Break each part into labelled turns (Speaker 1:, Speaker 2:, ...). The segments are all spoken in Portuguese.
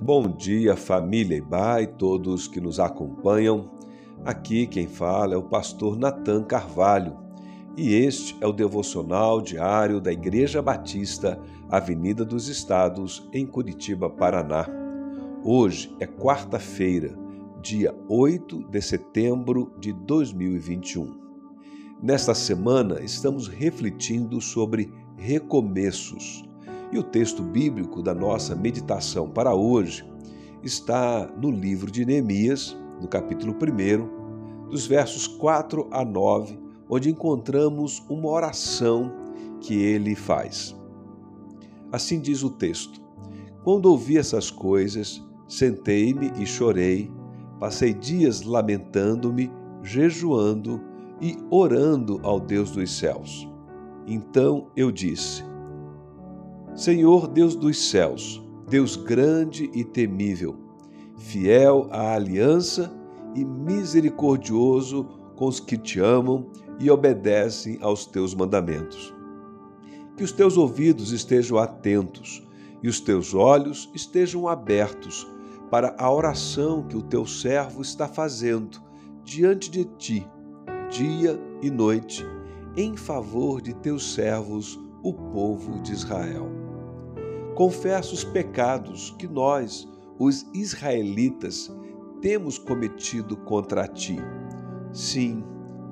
Speaker 1: Bom dia, família Ibai, todos que nos acompanham. Aqui quem fala é o pastor Nathan Carvalho e este é o devocional diário da Igreja Batista, Avenida dos Estados, em Curitiba, Paraná. Hoje é quarta-feira, dia 8 de setembro de 2021. Nesta semana estamos refletindo sobre recomeços e o texto bíblico da nossa meditação para hoje está no livro de Neemias, no capítulo 1, dos versos 4 a 9, onde encontramos uma oração que ele faz. Assim diz o texto: Quando ouvi essas coisas, sentei-me e chorei, passei dias lamentando-me, jejuando e orando ao Deus dos céus. Então eu disse: Senhor Deus dos céus, Deus grande e temível, fiel à aliança e misericordioso com os que te amam e obedecem aos teus mandamentos. Que os teus ouvidos estejam atentos e os teus olhos estejam abertos para a oração que o teu servo está fazendo diante de ti, dia e noite, em favor de teus servos, o povo de Israel confessa os pecados que nós, os israelitas, temos cometido contra ti. Sim,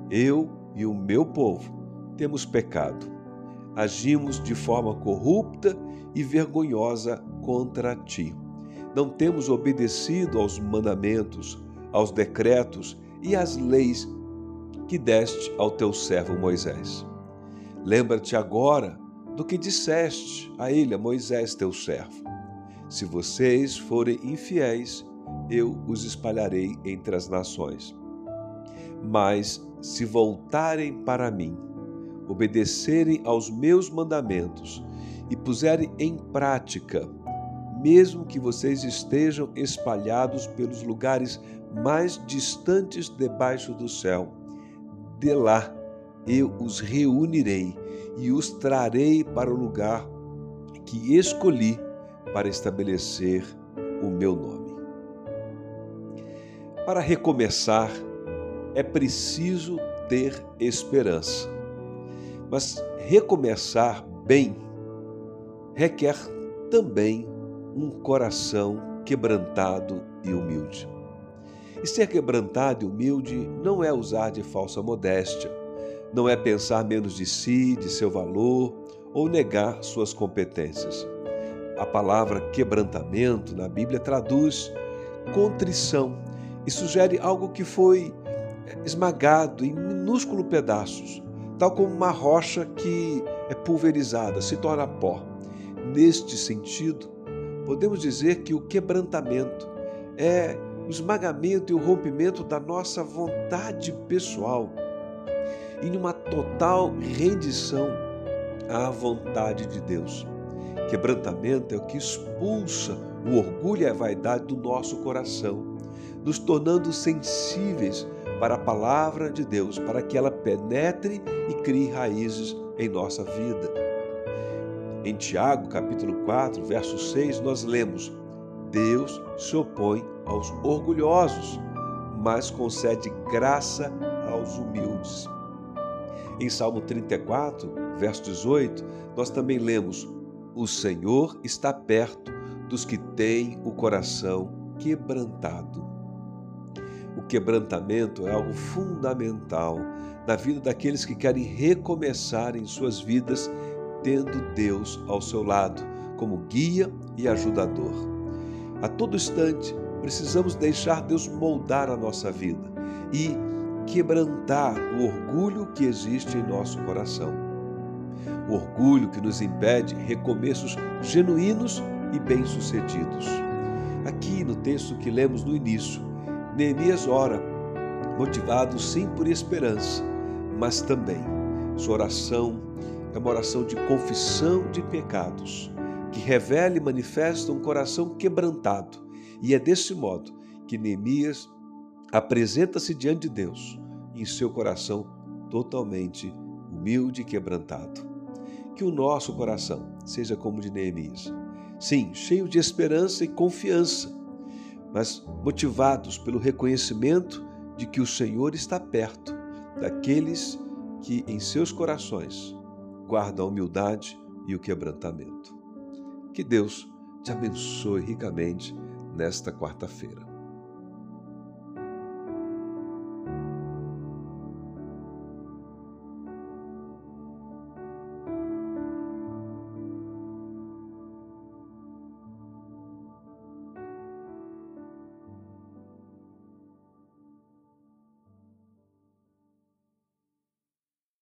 Speaker 1: eu e o meu povo temos pecado. Agimos de forma corrupta e vergonhosa contra ti. Não temos obedecido aos mandamentos, aos decretos e às leis que deste ao teu servo Moisés. Lembra-te agora do que disseste a ele, a Moisés, teu servo. Se vocês forem infiéis, eu os espalharei entre as nações. Mas se voltarem para mim, obedecerem aos meus mandamentos e puserem em prática, mesmo que vocês estejam espalhados pelos lugares mais distantes debaixo do céu, de lá eu os reunirei e os trarei para o lugar que escolhi para estabelecer o meu nome. Para recomeçar, é preciso ter esperança. Mas recomeçar bem requer também um coração quebrantado e humilde. E ser quebrantado e humilde não é usar de falsa modéstia, não é pensar menos de si, de seu valor ou negar suas competências. A palavra quebrantamento na Bíblia traduz contrição e sugere algo que foi esmagado em minúsculos pedaços, tal como uma rocha que é pulverizada, se torna pó. Neste sentido, podemos dizer que o quebrantamento é o esmagamento e o rompimento da nossa vontade pessoal em uma total rendição à vontade de Deus. Quebrantamento é o que expulsa o orgulho e a vaidade do nosso coração, nos tornando sensíveis para a palavra de Deus, para que ela penetre e crie raízes em nossa vida. Em Tiago, capítulo 4, verso 6, nós lemos: Deus se opõe aos orgulhosos, mas concede graça aos humildes. Em Salmo 34, verso 18, nós também lemos: O Senhor está perto dos que têm o coração quebrantado. O quebrantamento é algo fundamental na vida daqueles que querem recomeçar em suas vidas, tendo Deus ao seu lado como guia e ajudador. A todo instante, precisamos deixar Deus moldar a nossa vida e quebrantar o orgulho que existe em nosso coração. O orgulho que nos impede recomeços genuínos e bem-sucedidos. Aqui no texto que lemos no início, Neemias ora, motivado sim por esperança, mas também sua oração é uma oração de confissão de pecados, que revela e manifesta um coração quebrantado. E é desse modo que Neemias apresenta-se diante de Deus em seu coração totalmente humilde e quebrantado. Que o nosso coração seja como de Neemias, Sim, cheios de esperança e confiança, mas motivados pelo reconhecimento de que o Senhor está perto daqueles que em seus corações guardam a humildade e o quebrantamento. Que Deus te abençoe ricamente nesta quarta-feira.